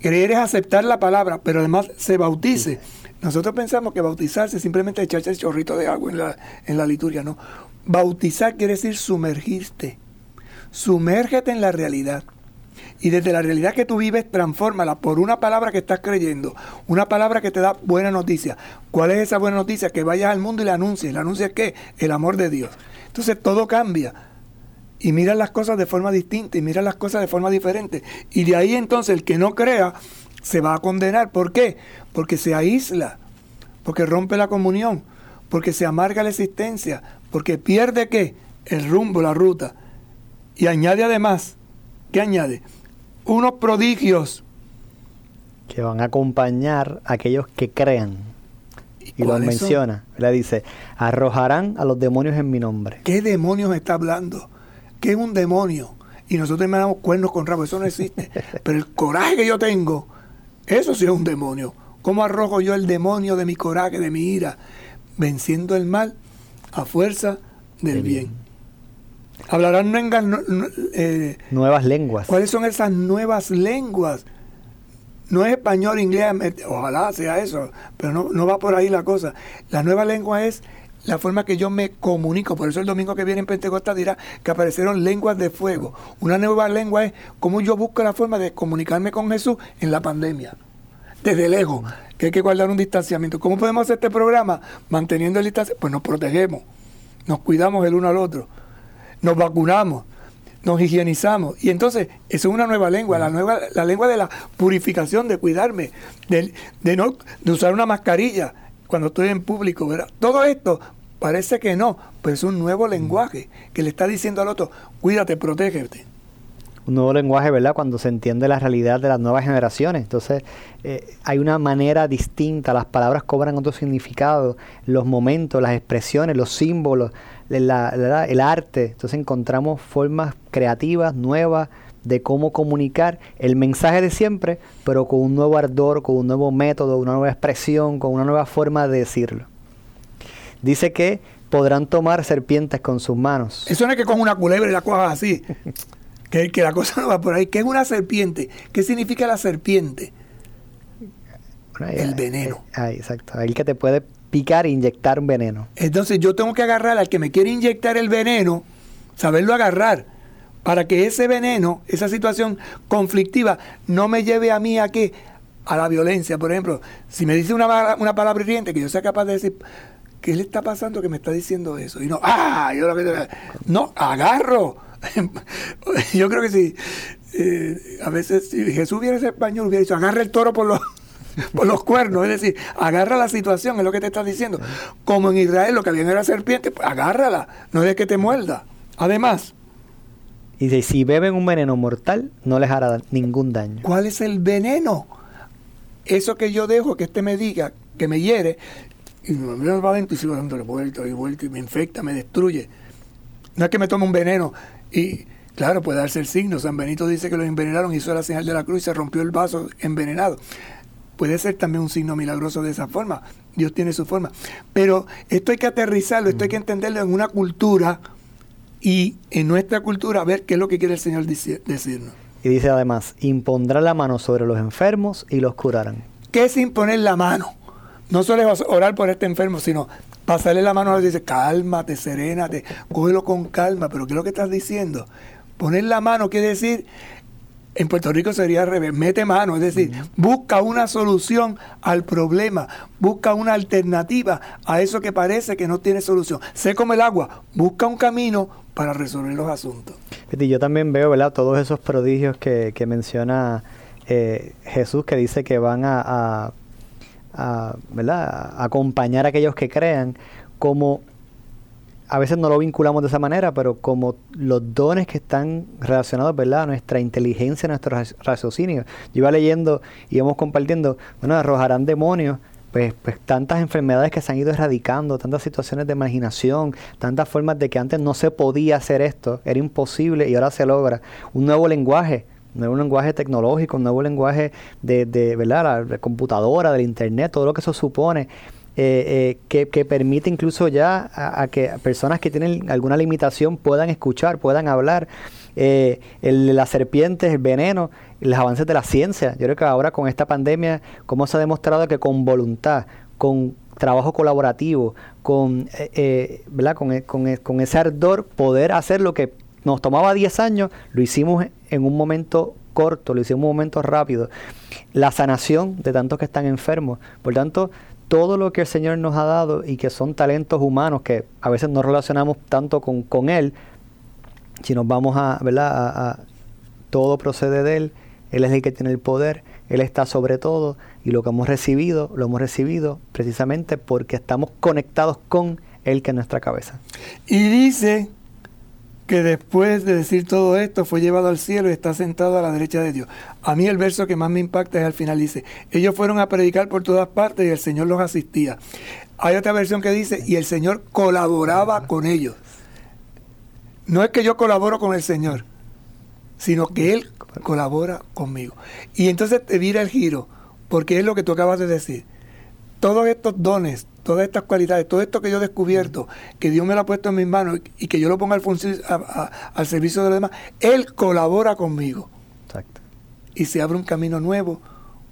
Creer es aceptar la palabra, pero además se bautice. Nosotros pensamos que bautizarse es simplemente echarse el chorrito de agua en la, en la liturgia, no. Bautizar quiere decir sumergirte. Sumérgete en la realidad. Y desde la realidad que tú vives, transfórmala por una palabra que estás creyendo, una palabra que te da buena noticia. ¿Cuál es esa buena noticia? Que vayas al mundo y la anuncies. ¿La anuncias qué? El amor de Dios. Entonces todo cambia. Y mira las cosas de forma distinta y mira las cosas de forma diferente. Y de ahí entonces el que no crea se va a condenar. ¿Por qué? Porque se aísla, porque rompe la comunión, porque se amarga la existencia, porque pierde qué? El rumbo, la ruta. Y añade además, ¿qué añade? Unos prodigios que van a acompañar a aquellos que crean. Y lo menciona. Le dice, arrojarán a los demonios en mi nombre. ¿Qué demonios está hablando? ¿Qué es un demonio? Y nosotros me damos cuernos con rabo, eso no existe. Pero el coraje que yo tengo, eso sí es un demonio. ¿Cómo arrojo yo el demonio de mi coraje, de mi ira? Venciendo el mal a fuerza del bien. Hablarán eh, nuevas lenguas. ¿Cuáles son esas nuevas lenguas? No es español, inglés, ojalá sea eso, pero no, no va por ahí la cosa. La nueva lengua es la forma que yo me comunico. Por eso el domingo que viene en Pentecostés dirá que aparecieron lenguas de fuego. Una nueva lengua es cómo yo busco la forma de comunicarme con Jesús en la pandemia. Desde lejos, que hay que guardar un distanciamiento. ¿Cómo podemos hacer este programa? Manteniendo el distanciamiento. Pues nos protegemos, nos cuidamos el uno al otro nos vacunamos, nos higienizamos. Y entonces, eso es una nueva lengua, la, nueva, la lengua de la purificación, de cuidarme, de, de no de usar una mascarilla cuando estoy en público. ¿verdad? Todo esto parece que no, pero es un nuevo lenguaje que le está diciendo al otro, cuídate, protégete un nuevo lenguaje, ¿verdad? Cuando se entiende la realidad de las nuevas generaciones. Entonces, eh, hay una manera distinta, las palabras cobran otro significado, los momentos, las expresiones, los símbolos, el arte. Entonces, encontramos formas creativas, nuevas, de cómo comunicar el mensaje de siempre, pero con un nuevo ardor, con un nuevo método, una nueva expresión, con una nueva forma de decirlo. Dice que podrán tomar serpientes con sus manos. Eso no es que con una culebra y la cojas así. que, que, la cosa no va por ahí. ¿Qué es una serpiente? ¿Qué significa la serpiente? el veneno. Eh, exacto. El que te puede picar e inyectar un veneno. Entonces yo tengo que agarrar al que me quiere inyectar el veneno, saberlo agarrar para que ese veneno, esa situación conflictiva, no me lleve a mí a qué? A la violencia. Por ejemplo, si me dice una, una palabra hiriente que yo sea capaz de decir, ¿qué le está pasando que me está diciendo eso? Y no, ¡ah! Yo lo que, no, agarro. yo creo que si eh, a veces si Jesús hubiera ese español, hubiera dicho, agarra el toro por los, por los cuernos, es decir, agarra la situación, es lo que te está diciendo. Como en Israel lo que había era serpiente, pues agárrala, no es que te muerda. Además, y dice, si beben un veneno mortal, no les hará ningún daño. ¿Cuál es el veneno? Eso que yo dejo que este me diga, que me hiere, y me va adentro y sigo dándole vuelta y vuelta y me infecta, me destruye. No es que me tome un veneno y, claro, puede darse el signo. San Benito dice que lo envenenaron, hizo la señal de la cruz y se rompió el vaso envenenado. Puede ser también un signo milagroso de esa forma. Dios tiene su forma. Pero esto hay que aterrizarlo, esto hay que entenderlo en una cultura y en nuestra cultura ver qué es lo que quiere el Señor decirnos. Y dice además, impondrá la mano sobre los enfermos y los curarán. ¿Qué es imponer la mano? No solo es orar por este enfermo, sino pasarle la mano a él y dice, cálmate, serénate, cógelo con calma, pero ¿qué es lo que estás diciendo? Poner la mano quiere decir en Puerto Rico sería al revés, mete mano, es decir, busca una solución al problema, busca una alternativa a eso que parece que no tiene solución. Sé como el agua, busca un camino para resolver los asuntos. Yo también veo, ¿verdad? Todos esos prodigios que, menciona eh, Jesús, que dice que van a, a, ¿verdad? a acompañar a aquellos que crean, como a veces no lo vinculamos de esa manera, pero como los dones que están relacionados, ¿verdad? A nuestra inteligencia, a nuestro raciocinio. Yo iba leyendo y íbamos compartiendo, bueno, arrojarán demonios, pues, pues tantas enfermedades que se han ido erradicando, tantas situaciones de imaginación, tantas formas de que antes no se podía hacer esto, era imposible y ahora se logra. Un nuevo lenguaje, un nuevo lenguaje tecnológico, un nuevo lenguaje de, de ¿verdad? la computadora, del internet, todo lo que eso supone. Eh, eh, que, permite incluso ya a, que personas que tienen alguna limitación puedan escuchar, puedan hablar. Eh, las serpientes, el veneno, los avances de la ciencia. Yo creo que ahora con esta pandemia, cómo se ha demostrado que con voluntad, con trabajo colaborativo, con, ¿verdad? Con, con, con, ese ardor, poder hacer lo que nos tomaba 10 años, lo hicimos en un momento corto, lo hicimos en un momento rápido. La sanación de tantos que están enfermos. Por tanto, todo lo que el Señor nos ha dado y que son talentos humanos que a veces no relacionamos tanto con, con Él, si nos vamos a, ¿verdad? A, todo procede de Él, Él es el que tiene el poder, Él está sobre todo y lo que hemos recibido, lo hemos recibido precisamente porque estamos conectados con Él que es nuestra cabeza. Y dice que después de decir todo esto fue llevado al cielo y está sentado a la derecha de Dios. A mí el verso que más me impacta es al final, dice, ellos fueron a predicar por todas partes y el Señor los asistía. Hay otra versión que dice, y el Señor colaboraba con ellos. No es que yo colaboro con el Señor, sino que Él colabora conmigo. Y entonces te vira el giro, porque es lo que tú acabas de decir. Todos estos dones, todas estas cualidades, todo esto que yo he descubierto, que Dios me lo ha puesto en mis manos y que yo lo ponga al, al servicio de los demás, Él colabora conmigo. Exacto. Y se abre un camino nuevo,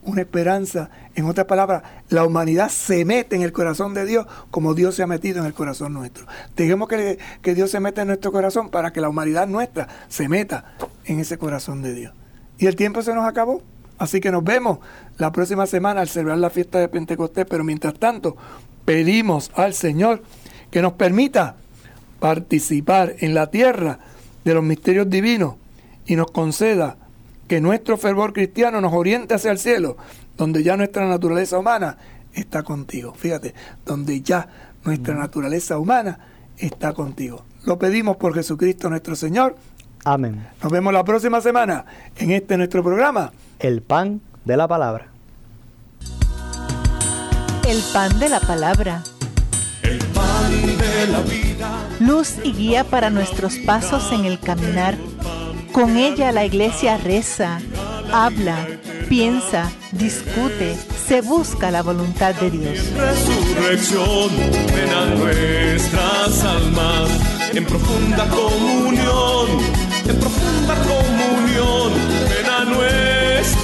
una esperanza. En otras palabras, la humanidad se mete en el corazón de Dios como Dios se ha metido en el corazón nuestro. Dejemos que, que Dios se meta en nuestro corazón para que la humanidad nuestra se meta en ese corazón de Dios. Y el tiempo se nos acabó. Así que nos vemos la próxima semana al celebrar la fiesta de Pentecostés, pero mientras tanto pedimos al Señor que nos permita participar en la tierra de los misterios divinos y nos conceda que nuestro fervor cristiano nos oriente hacia el cielo, donde ya nuestra naturaleza humana está contigo. Fíjate, donde ya nuestra naturaleza humana está contigo. Lo pedimos por Jesucristo nuestro Señor. Amén. Nos vemos la próxima semana en este nuestro programa. El pan de la palabra. El pan de la palabra. El pan de la vida. Luz y guía para nuestros pasos en el caminar. Con ella la iglesia reza, habla, piensa, discute, se busca la voluntad de Dios. Resurrección, ven a nuestras almas en profunda comunión, en profunda comunión,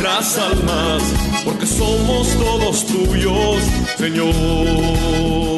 nuestras almas, porque somos todos tuyos, Señor.